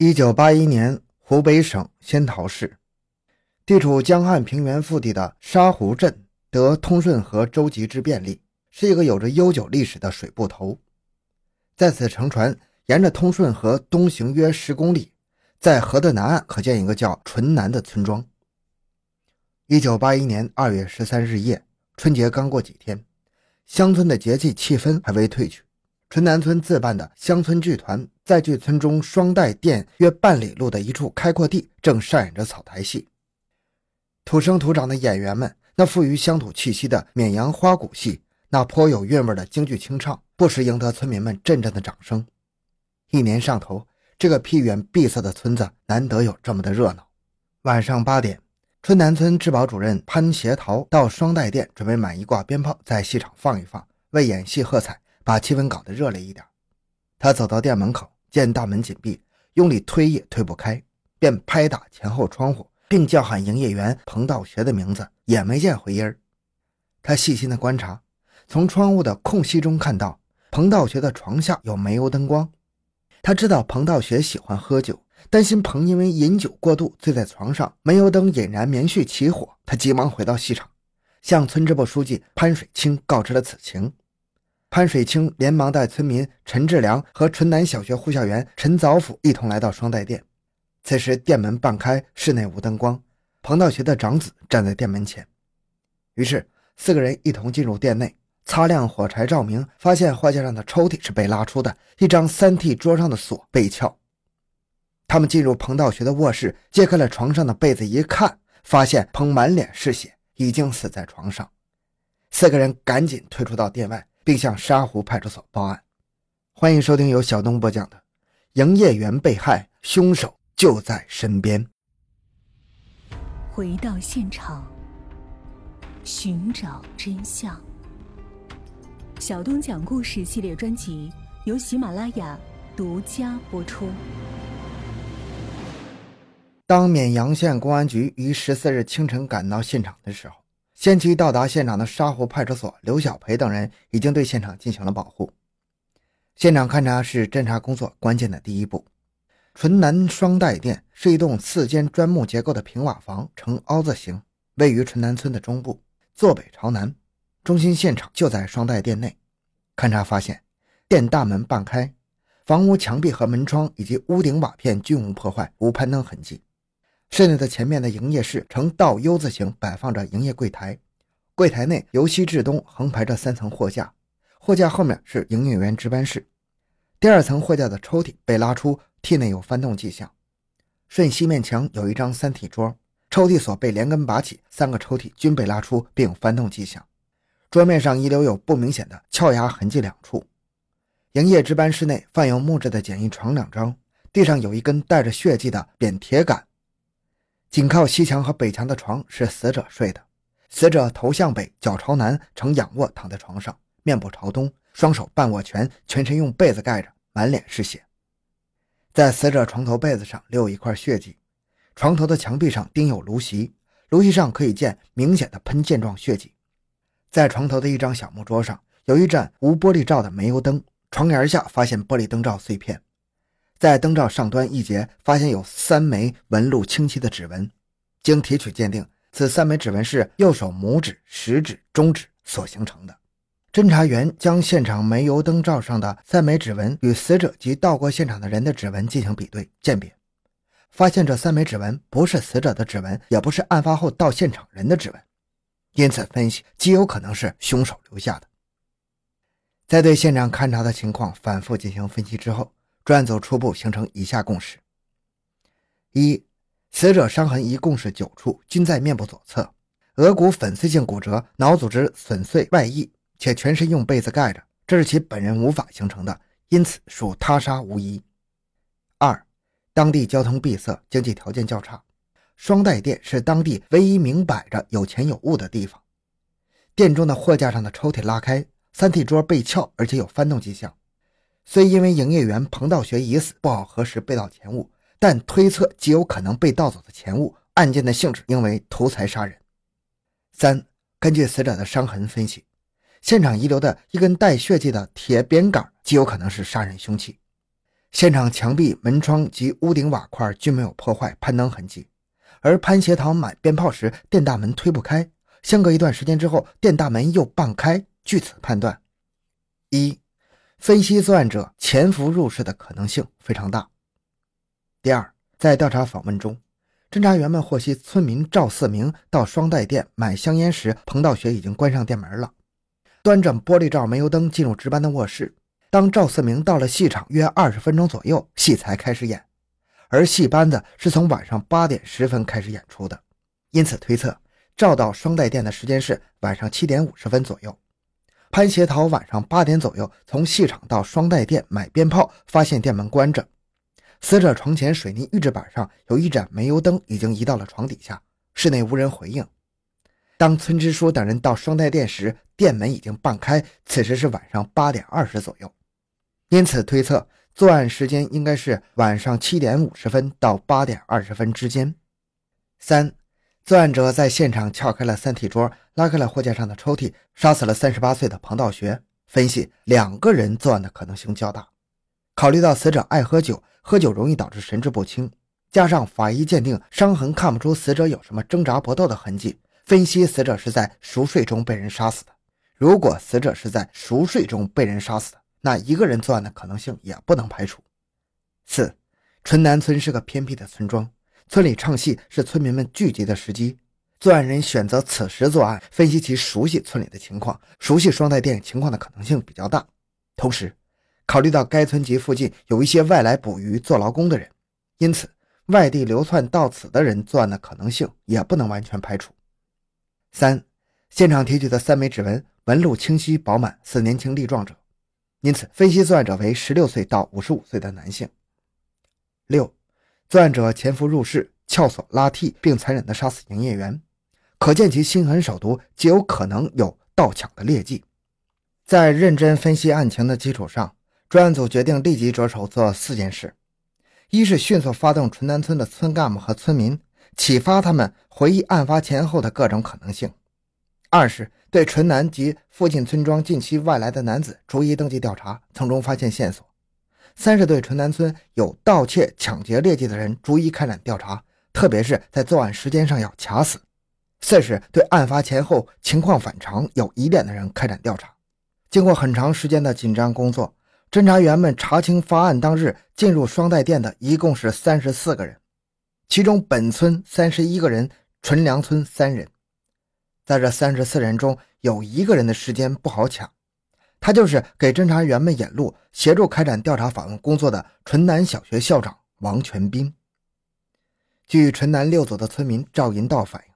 一九八一年，湖北省仙桃市，地处江汉平原腹地的沙湖镇得通顺河舟楫之便利，是一个有着悠久历史的水埠头。在此乘船，沿着通顺河东行约十公里，在河的南岸可见一个叫淳南的村庄。一九八一年二月十三日夜，春节刚过几天，乡村的节气气氛还未褪去。春南村自办的乡村剧团在距村中双带店约半里路的一处开阔地，正上演着草台戏。土生土长的演员们，那富于乡土气息的绵阳花鼓戏，那颇有韵味的京剧清唱，不时赢得村民们阵阵的掌声。一年上头，这个僻远闭塞的村子难得有这么的热闹。晚上八点，春南村治保主任潘协桃到双带店准备买一挂鞭炮，在戏场放一放，为演戏喝彩。把气氛搞得热烈一点。他走到店门口，见大门紧闭，用力推也推不开，便拍打前后窗户，并叫喊营业员彭道学的名字，也没见回音他细心的观察，从窗户的空隙中看到彭道学的床下有煤油灯光。他知道彭道学喜欢喝酒，担心彭因为饮酒过度醉在床上，煤油灯引燃棉絮起火。他急忙回到戏场，向村支部书记潘水清告知了此情。潘水清连忙带村民陈志良和淳南小学护校员陈早甫一同来到双待店。此时店门半开，室内无灯光，彭道学的长子站在店门前。于是四个人一同进入店内，擦亮火柴照明，发现货架上的抽屉是被拉出的，一张三屉桌上的锁被撬。他们进入彭道学的卧室，揭开了床上的被子，一看，发现彭满脸是血，已经死在床上。四个人赶紧退出到店外。并向沙湖派出所报案。欢迎收听由小东播讲的《营业员被害，凶手就在身边》。回到现场，寻找真相。小东讲故事系列专辑由喜马拉雅独家播出。当绵阳县公安局于十四日清晨赶到现场的时候。先期到达现场的沙湖派出所刘小培等人已经对现场进行了保护。现场勘查是侦查工作关键的第一步。纯南双带店是一栋四间砖木结构的平瓦房，呈凹字形，位于纯南村的中部，坐北朝南。中心现场就在双带店内。勘查发现，店大门半开，房屋墙壁和门窗以及屋顶瓦片均无破坏，无攀登痕迹。室内的前面的营业室呈倒 U 字形摆放着营业柜台，柜台内由西至东横排着三层货架，货架后面是营业员值班室。第二层货架的抽屉被拉出，屉内有翻动迹象。顺西面墙有一张三体桌，抽屉锁被连根拔起，三个抽屉均被拉出，并有翻动迹象。桌面上遗留有不明显的撬压痕迹两处。营业值班室内放有木质的简易床两张，地上有一根带着血迹的扁铁杆。紧靠西墙和北墙的床是死者睡的，死者头向北，脚朝南，呈仰卧躺在床上，面部朝东，双手半握拳，全身用被子盖着，满脸是血。在死者床头被子上留有一块血迹，床头的墙壁上钉有芦席，芦席上可以见明显的喷溅状血迹。在床头的一张小木桌上有一盏无玻璃罩的煤油灯，床沿下发现玻璃灯罩碎片。在灯罩上端一节发现有三枚纹路清晰的指纹，经提取鉴定，此三枚指纹是右手拇指、食指、中指所形成的。侦查员将现场煤油灯罩上的三枚指纹与死者及到过现场的人的指纹进行比对鉴别，发现这三枚指纹不是死者的指纹，也不是案发后到现场人的指纹，因此分析极有可能是凶手留下的。在对现场勘查的情况反复进行分析之后。专案组初步形成以下共识：一、死者伤痕一共是九处，均在面部左侧，额骨粉碎性骨折，脑组织损碎外溢，且全身用被子盖着，这是其本人无法形成的，因此属他杀无疑。二、当地交通闭塞，经济条件较差，双带店是当地唯一明摆着有钱有物的地方，店中的货架上的抽屉拉开，三屉桌被撬，而且有翻动迹象。虽因为营业员彭道学已死，不好核实被盗钱物，但推测极有可能被盗走的钱物，案件的性质应为图财杀人。三、根据死者的伤痕分析，现场遗留的一根带血迹的铁扁杆极有可能是杀人凶器。现场墙壁、门窗及屋顶瓦块均没有破坏、攀登痕迹，而潘协堂买鞭炮时电大门推不开，相隔一段时间之后电大门又半开。据此判断，一、分析作案者潜伏入室的可能性非常大。第二，在调查访问中，侦查员们获悉村民赵四明到双代店买香烟时，彭道学已经关上店门了，端着玻璃罩煤油灯进入值班的卧室。当赵四明到了戏场约二十分钟左右，戏才开始演，而戏班子是从晚上八点十分开始演出的，因此推测赵到双代店的时间是晚上七点五十分左右。潘协桃晚上八点左右从戏场到双带店买鞭炮，发现店门关着。死者床前水泥预制板上有一盏煤油灯，已经移到了床底下。室内无人回应。当村支书等人到双带店时，店门已经半开，此时是晚上八点二十左右。因此推测，作案时间应该是晚上七点五十分到八点二十分之间。三。作案者在现场撬开了三体桌，拉开了货架上的抽屉，杀死了三十八岁的彭道学。分析两个人作案的可能性较大。考虑到死者爱喝酒，喝酒容易导致神志不清，加上法医鉴定伤痕看不出死者有什么挣扎搏斗的痕迹，分析死者是在熟睡中被人杀死的。如果死者是在熟睡中被人杀死的，那一个人作案的可能性也不能排除。四，纯南村是个偏僻的村庄。村里唱戏是村民们聚集的时机，作案人选择此时作案，分析其熟悉村里的情况，熟悉双代店情况的可能性比较大。同时，考虑到该村及附近有一些外来捕鱼、做劳工的人，因此外地流窜到此的人作案的可能性也不能完全排除。三、现场提取的三枚指纹纹路清晰饱满，似年轻力壮者，因此分析作案者为十六岁到五十五岁的男性。六。作案者潜伏入室，撬锁拉屉，并残忍地杀死营业员，可见其心狠手毒，极有可能有盗抢的劣迹。在认真分析案情的基础上，专案组决定立即着手做四件事：一是迅速发动纯南村的村干部和村民，启发他们回忆案发前后的各种可能性；二是对纯南及附近村庄近期外来的男子逐一登记调查，从中发现线索。三是对纯南村有盗窃、抢劫劣迹的人逐一开展调查，特别是在作案时间上要卡死。四是对案发前后情况反常、有疑点的人开展调查。经过很长时间的紧张工作，侦查员们查清发案当日进入双代店的一共是三十四个人，其中本村三十一个人，纯良村三人。在这三十四人中，有一个人的时间不好抢。他就是给侦查员们引路、协助开展调查访问工作的纯南小学校长王全斌。据纯南六组的村民赵银道反映，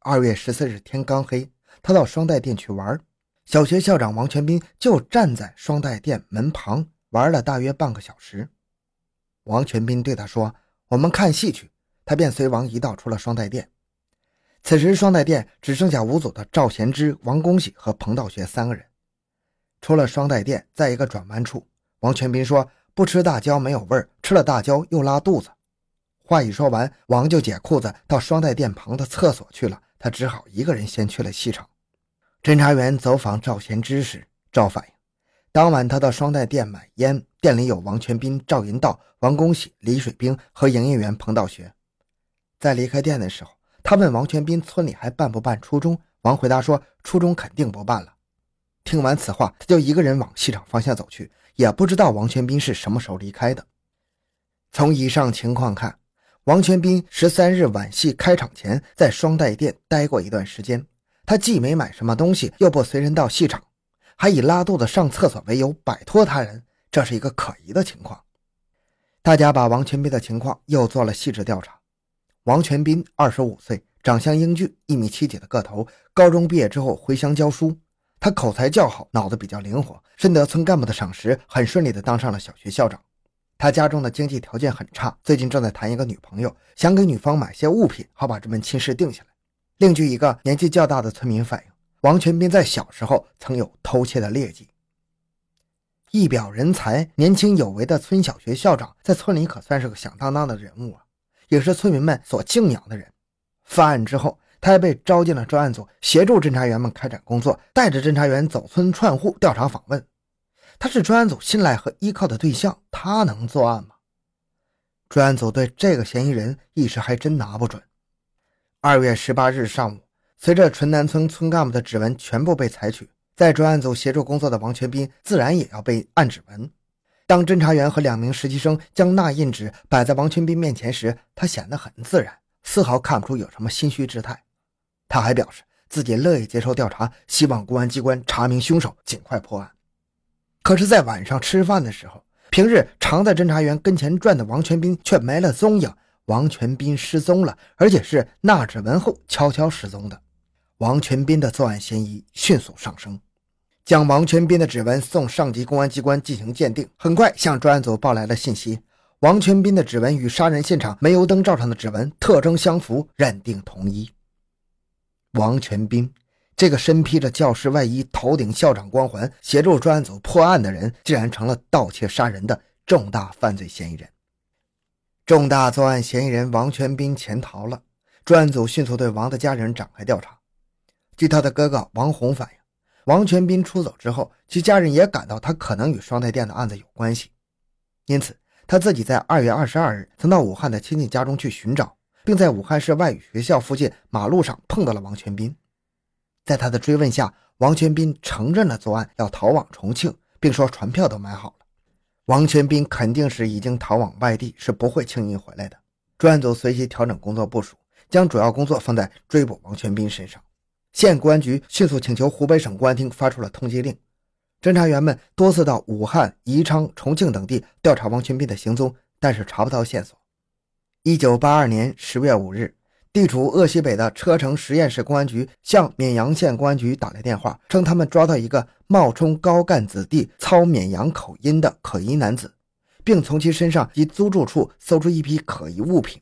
二月十四日天刚黑，他到双代店去玩，小学校长王全斌就站在双代店门旁玩了大约半个小时。王全斌对他说：“我们看戏去。”他便随王一道出了双代店。此时双代店只剩下五组的赵贤之、王恭喜和彭道学三个人。出了双代店，在一个转弯处，王全斌说：“不吃大椒没有味儿，吃了大椒又拉肚子。”话一说完，王就解裤子到双代店旁的厕所去了。他只好一个人先去了戏场。侦查员走访赵贤之时，赵反映，当晚他到双代店买烟，店里有王全斌、赵银道、王恭喜、李水兵和营业员彭道学。在离开店的时候，他问王全斌：“村里还办不办初中？”王回答说：“初中肯定不办了。”听完此话，他就一个人往戏场方向走去，也不知道王全斌是什么时候离开的。从以上情况看，王全斌十三日晚戏开场前在双代店待过一段时间。他既没买什么东西，又不随人到戏场，还以拉肚子上厕所为由摆脱他人，这是一个可疑的情况。大家把王全斌的情况又做了细致调查。王全斌二十五岁，长相英俊，一米七几的个头，高中毕业之后回乡教书。他口才较好，脑子比较灵活，深得村干部的赏识，很顺利的当上了小学校长。他家中的经济条件很差，最近正在谈一个女朋友，想给女方买些物品，好把这门亲事定下来。另据一个年纪较大的村民反映，王全斌在小时候曾有偷窃的劣迹。一表人才、年轻有为的村小学校长，在村里可算是个响当当的人物啊，也是村民们所敬仰的人。犯案之后。他还被招进了专案组，协助侦查员们开展工作，带着侦查员走村串户调查访问。他是专案组信赖和依靠的对象，他能作案吗？专案组对这个嫌疑人一时还真拿不准。二月十八日上午，随着纯南村村干部的指纹全部被采取，在专案组协助工作的王全斌自然也要被按指纹。当侦查员和两名实习生将捺印纸摆在王全斌面前时，他显得很自然，丝毫看不出有什么心虚之态。他还表示自己乐意接受调查，希望公安机关查明凶手，尽快破案。可是，在晚上吃饭的时候，平日常在侦查员跟前转的王全斌却没了踪影。王全斌失踪了，而且是纳指纹后悄悄失踪的。王全斌的作案嫌疑迅速上升，将王全斌的指纹送上级公安机关进行鉴定。很快，向专案组报来了信息：王全斌的指纹与杀人现场煤油灯罩上的指纹特征相符，认定同一。王全斌这个身披着教师外衣、头顶校长光环、协助专案组破案的人，竟然成了盗窃杀人的重大犯罪嫌疑人。重大作案嫌疑人王全斌潜逃了，专案组迅速对王的家人展开调查。据他的哥哥王红反映，王全斌出走之后，其家人也感到他可能与双台店的案子有关系，因此他自己在二月二十二日曾到武汉的亲戚家中去寻找，并在武汉市外语学校附近马路上碰到了王全斌。在他的追问下，王全斌承认了作案，要逃往重庆，并说船票都买好了。王全斌肯定是已经逃往外地，是不会轻易回来的。专案组随即调整工作部署，将主要工作放在追捕王全斌身上。县公安局迅速请求湖北省公安厅发出了通缉令。侦查员们多次到武汉、宜昌、重庆等地调查王全斌的行踪，但是查不到线索。一九八二年十月五日。地处鄂西北的车城实验室公安局向绵阳县公安局打来电话，称他们抓到一个冒充高干子弟、操绵阳口音的可疑男子，并从其身上及租住处搜出一批可疑物品。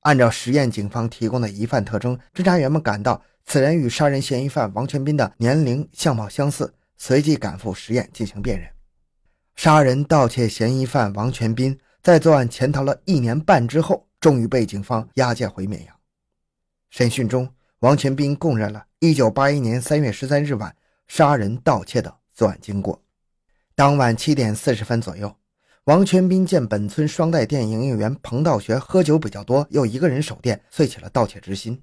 按照实验警方提供的疑犯特征，侦查员们感到此人与杀人嫌疑犯王全斌的年龄相貌相似，随即赶赴实验进行辨认。杀人盗窃嫌疑犯王全斌在作案潜逃了一年半之后，终于被警方押解回绵阳。审讯中，王全斌供认了1981年3月13日晚杀人盗窃的作案经过。当晚七点四十分左右，王全斌见本村双待店营业员彭道学喝酒比较多，又一个人守店，遂起了盗窃之心。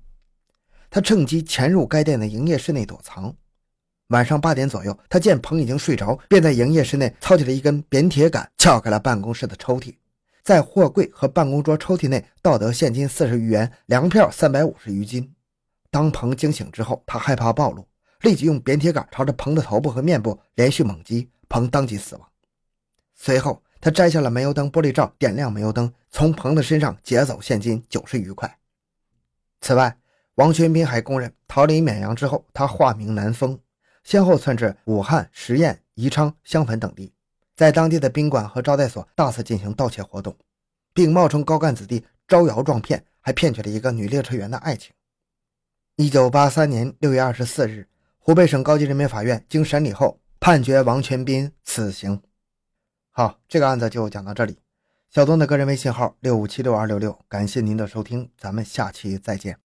他趁机潜入该店的营业室内躲藏。晚上八点左右，他见彭已经睡着，便在营业室内操起了一根扁铁杆，撬开了办公室的抽屉。在货柜和办公桌抽屉内盗得现金四十余元、粮票三百五十余斤。当彭惊醒之后，他害怕暴露，立即用扁铁杆朝着彭的头部和面部连续猛击，彭当即死亡。随后，他摘下了煤油灯玻璃罩，点亮煤油灯，从彭的身上劫走现金九十余块。此外，王全斌还供认，逃离绵阳之后，他化名南风，先后窜至武汉、十堰、宜昌、襄汾等地。在当地的宾馆和招待所大肆进行盗窃活动，并冒充高干子弟招摇撞骗，还骗取了一个女列车员的爱情。一九八三年六月二十四日，湖北省高级人民法院经审理后判决王全斌死刑。好，这个案子就讲到这里。小东的个人微信号六五七六二六六，感谢您的收听，咱们下期再见。